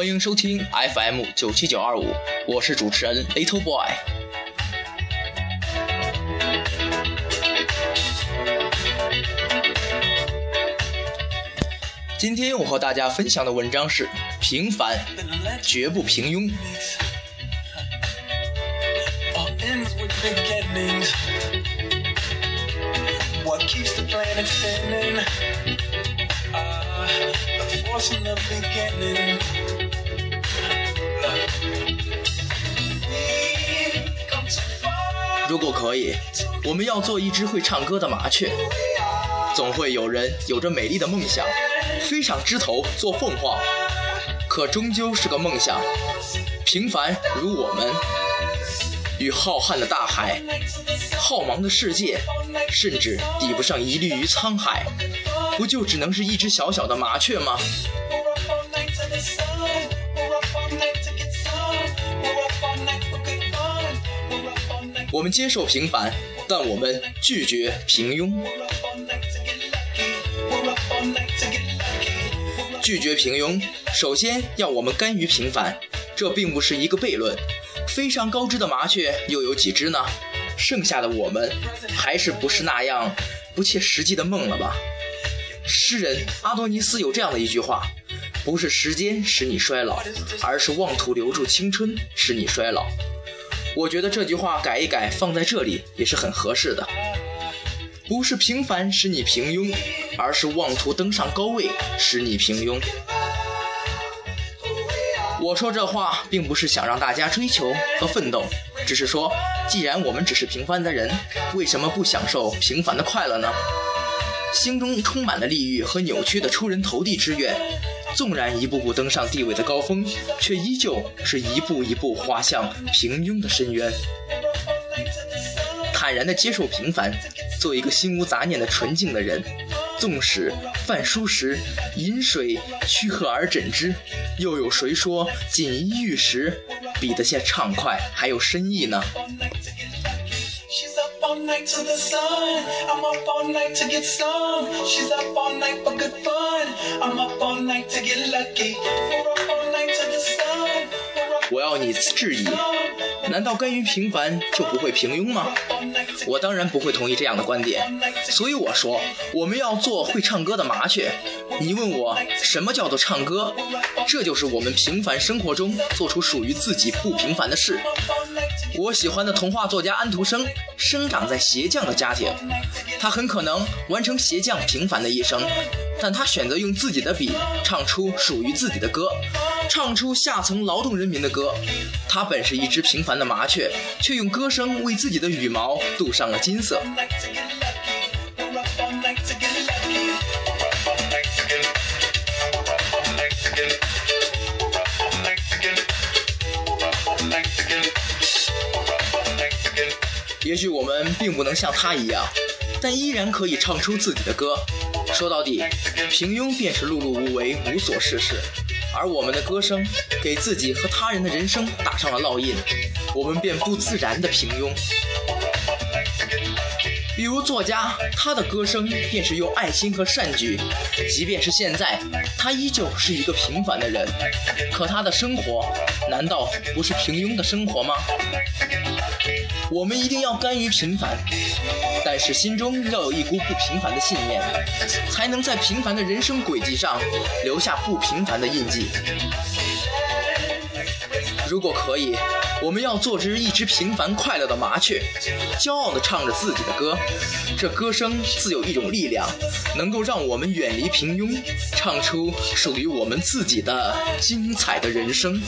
欢迎收听 FM 九七九二五，我是主持人 Little Boy。今天我和大家分享的文章是：平凡绝不平庸。如果可以，我们要做一只会唱歌的麻雀。总会有人有着美丽的梦想，飞上枝头做凤凰，可终究是个梦想。平凡如我们，与浩瀚的大海、浩茫的世界，甚至抵不上一粒于沧海，不就只能是一只小小的麻雀吗？我们接受平凡，但我们拒绝平庸。拒绝平庸，首先要我们甘于平凡。这并不是一个悖论。飞上高枝的麻雀又有几只呢？剩下的我们，还是不是那样不切实际的梦了吧？诗人阿多尼斯有这样的一句话：“不是时间使你衰老，而是妄图留住青春使你衰老。”我觉得这句话改一改，放在这里也是很合适的。不是平凡使你平庸，而是妄图登上高位使你平庸。我说这话并不是想让大家追求和奋斗，只是说，既然我们只是平凡的人，为什么不享受平凡的快乐呢？心中充满了利欲和扭曲的出人头地之愿，纵然一步步登上地位的高峰，却依旧是一步一步滑向平庸的深渊。坦然地接受平凡，做一个心无杂念的纯净的人。纵使饭疏时饮水须和而枕之，又有谁说锦衣玉食比得下畅快还有深意呢？我要你质疑，难道甘于平凡就不会平庸吗？我当然不会同意这样的观点，所以我说我们要做会唱歌的麻雀。你问我什么叫做唱歌？这就是我们平凡生活中做出属于自己不平凡的事。我喜欢的童话作家安徒生生长在鞋匠的家庭，他很可能完成鞋匠平凡的一生，但他选择用自己的笔唱出属于自己的歌，唱出下层劳动人民的歌。他本是一只平凡的麻雀，却用歌声为自己的羽毛镀上了金色。也许我们并不能像他一样，但依然可以唱出自己的歌。说到底，平庸便是碌碌无为、无所事事，而我们的歌声给自己和他人的人生打上了烙印，我们便不自然的平庸。比如作家，他的歌声便是用爱心和善举，即便是现在，他依旧是一个平凡的人，可他的生活难道不是平庸的生活吗？我们一定要甘于平凡，但是心中要有一股不平凡的信念，才能在平凡的人生轨迹上留下不平凡的印记。如果可以，我们要做只一只平凡快乐的麻雀，骄傲地唱着自己的歌。这歌声自有一种力量，能够让我们远离平庸，唱出属于我们自己的精彩的人生。